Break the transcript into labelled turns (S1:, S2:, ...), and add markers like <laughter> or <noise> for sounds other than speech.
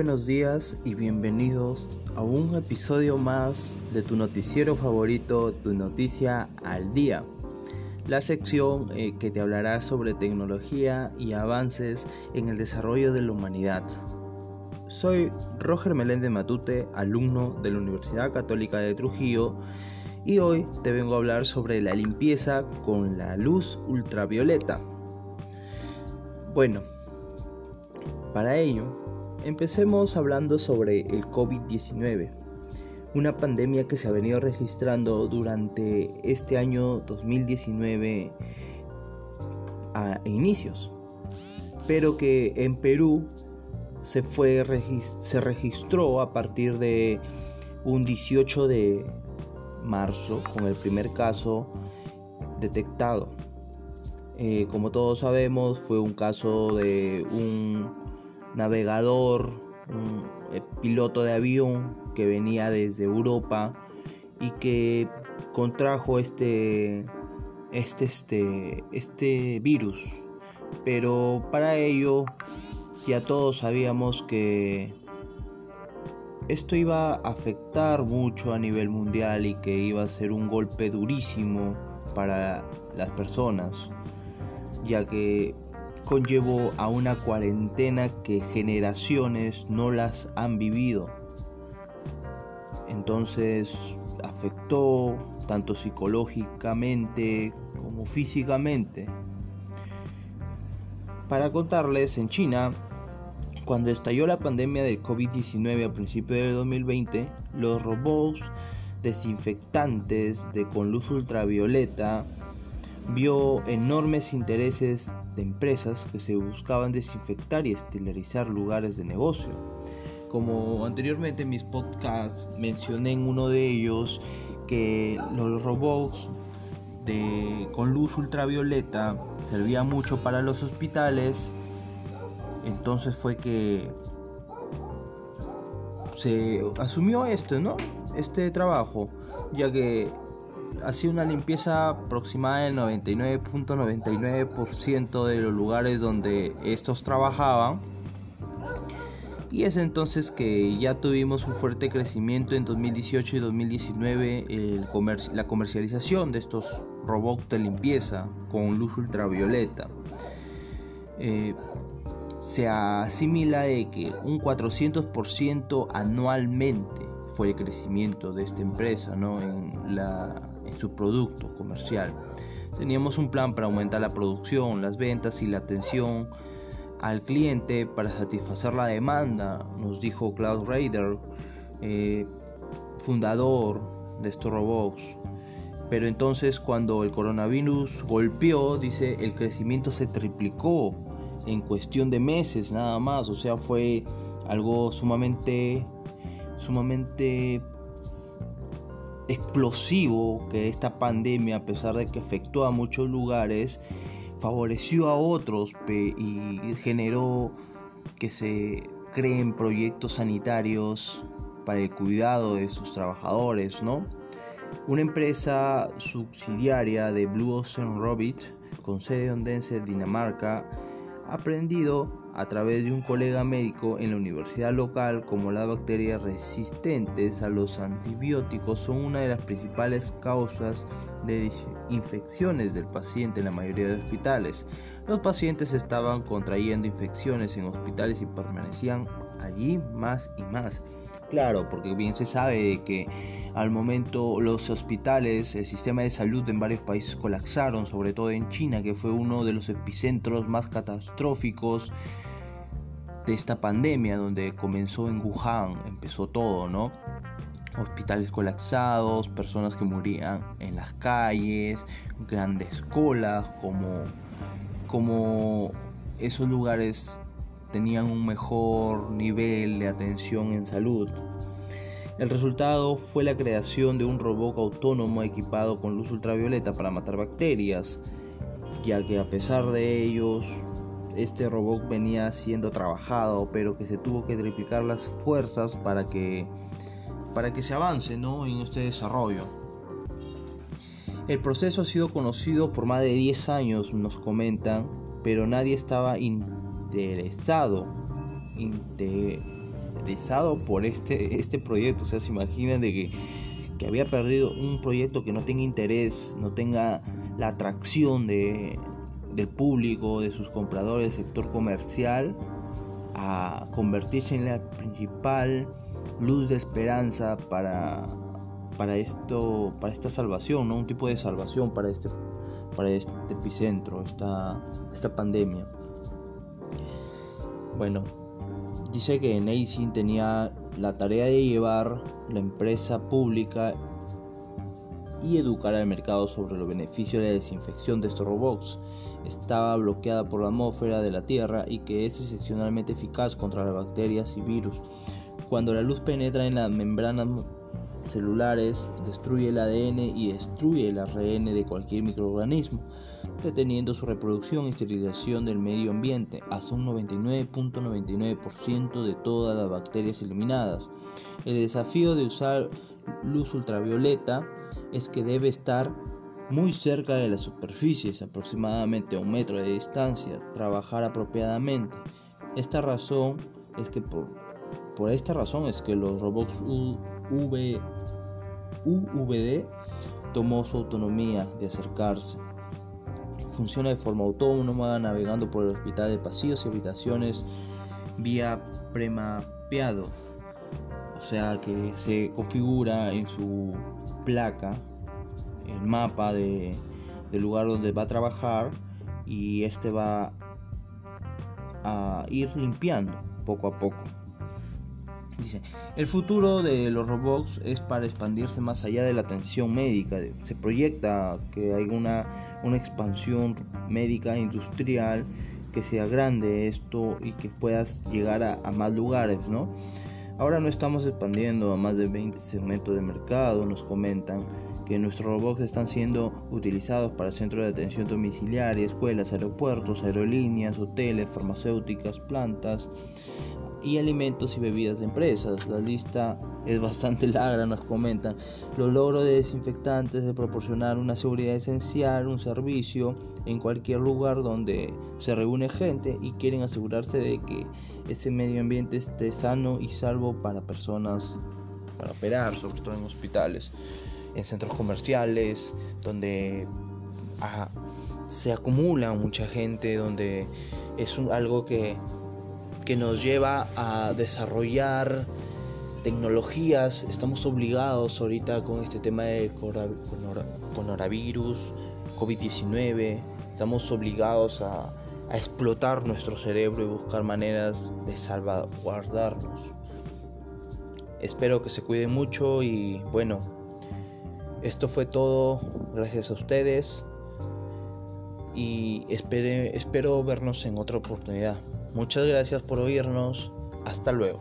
S1: buenos días y bienvenidos a un episodio más de tu noticiero favorito, Tu Noticia al Día. La sección eh, que te hablará sobre tecnología y avances en el desarrollo de la humanidad. Soy Roger Meléndez Matute, alumno de la Universidad Católica de Trujillo y hoy te vengo a hablar sobre la limpieza con la luz ultravioleta. Bueno, para ello, empecemos hablando sobre el COVID-19, una pandemia que se ha venido registrando durante este año 2019 a inicios, pero que en Perú se, fue, se registró a partir de un 18 de marzo con el primer caso detectado. Eh, como todos sabemos, fue un caso de un navegador, eh, piloto de avión que venía desde Europa y que contrajo este, este, este, este virus. Pero para ello ya todos sabíamos que esto iba a afectar mucho a nivel mundial y que iba a ser un golpe durísimo para las personas, ya que conllevó a una cuarentena que generaciones no las han vivido. Entonces afectó tanto psicológicamente como físicamente. Para contarles, en China, cuando estalló la pandemia del COVID-19 a principios del 2020, los robots desinfectantes de con luz ultravioleta vio enormes intereses de empresas que se buscaban desinfectar y esterilizar lugares de negocio. Como anteriormente en mis podcasts mencioné en uno de ellos que los robots de, con luz ultravioleta servían mucho para los hospitales, entonces fue que se asumió esto, ¿no? Este trabajo, ya que hacía una limpieza aproximada del 99.99% de los lugares donde estos trabajaban. Y es entonces que ya tuvimos un fuerte crecimiento en 2018 y 2019 el la comercialización de estos robots de limpieza con luz ultravioleta. Eh, se asimila de que un 400% anualmente fue el crecimiento de esta empresa ¿no? en la su producto comercial. Teníamos un plan para aumentar la producción, las ventas y la atención al cliente para satisfacer la demanda, nos dijo Klaus Raider, eh, fundador de robots. Pero entonces cuando el coronavirus golpeó, dice, el crecimiento se triplicó en cuestión de meses nada más. O sea, fue algo sumamente, sumamente explosivo que esta pandemia, a pesar de que afectó a muchos lugares, favoreció a otros y generó que se creen proyectos sanitarios para el cuidado de sus trabajadores, ¿no? Una empresa subsidiaria de Blue Ocean Robit, con sede ondense Dinamarca, ha aprendido a través de un colega médico en la universidad local como las bacterias resistentes a los antibióticos son una de las principales causas de infecciones del paciente en la mayoría de hospitales. Los pacientes estaban contrayendo infecciones en hospitales y permanecían allí más y más. Claro, porque bien se sabe que al momento los hospitales, el sistema de salud en varios países colapsaron, sobre todo en China, que fue uno de los epicentros más catastróficos de esta pandemia, donde comenzó en Wuhan, empezó todo, ¿no? Hospitales colapsados, personas que morían en las calles, grandes colas, como, como esos lugares tenían un mejor nivel de atención en salud. El resultado fue la creación de un robot autónomo equipado con luz ultravioleta para matar bacterias, ya que a pesar de ellos, este robot venía siendo trabajado, pero que se tuvo que triplicar las fuerzas para que, para que se avance ¿no? en este desarrollo. El proceso ha sido conocido por más de 10 años, nos comentan, pero nadie estaba interesado interesado por este, este proyecto. O sea, se imaginan de que, que había perdido un proyecto que no tenga interés, no tenga la atracción de, del público, de sus compradores, sector comercial, a convertirse en la principal luz de esperanza para, para esto, para esta salvación, ¿no? un tipo de salvación para este, para este epicentro, esta, esta pandemia. Bueno, dice que Neising tenía la tarea de llevar la empresa pública y educar al mercado sobre los beneficios de la desinfección de estos robots. Estaba bloqueada por la atmósfera de la Tierra y que es excepcionalmente eficaz contra las bacterias y virus. Cuando la luz penetra en las membranas celulares, destruye el ADN y destruye el ARN de cualquier microorganismo, deteniendo su reproducción y esterilización del medio ambiente hasta un 99.99% de todas las bacterias eliminadas. El desafío de usar luz ultravioleta es que debe estar muy cerca de las superficies, aproximadamente a un metro de distancia, trabajar apropiadamente. Esta razón es que por, por esta razón es que los robots UV, UVD tomó su autonomía de acercarse. Funciona de forma autónoma, navegando por el hospital de pasillos y habitaciones vía premapeado o sea que se configura en su placa el mapa de, del lugar donde va a trabajar y este va a ir limpiando poco a poco. Dice, el futuro de los robots es para expandirse más allá de la atención médica. Se proyecta que hay una, una expansión médica industrial que sea grande esto y que puedas llegar a, a más lugares, ¿no? Ahora no estamos expandiendo a más de 20 segmentos de mercado, nos comentan que nuestros robots están siendo utilizados para centros de atención domiciliaria, escuelas, aeropuertos, aerolíneas, hoteles, farmacéuticas, plantas, y alimentos y bebidas de empresas. La lista es bastante <laughs> larga, nos comentan. Los logros de desinfectantes de proporcionar una seguridad esencial, un servicio en cualquier lugar donde se reúne gente y quieren asegurarse de que ese medio ambiente esté sano y salvo para personas para operar, sobre todo en hospitales, en centros comerciales, donde se acumula mucha gente, donde es algo que que nos lleva a desarrollar tecnologías. Estamos obligados ahorita con este tema del coronavirus, COVID-19, estamos obligados a, explotar nuestro cerebro y buscar maneras de salvaguardarnos. Espero que se cuiden mucho y bueno, esto fue todo. Gracias a ustedes y espero vernos en otra oportunidad. Muchas gracias por oírnos. Hasta luego.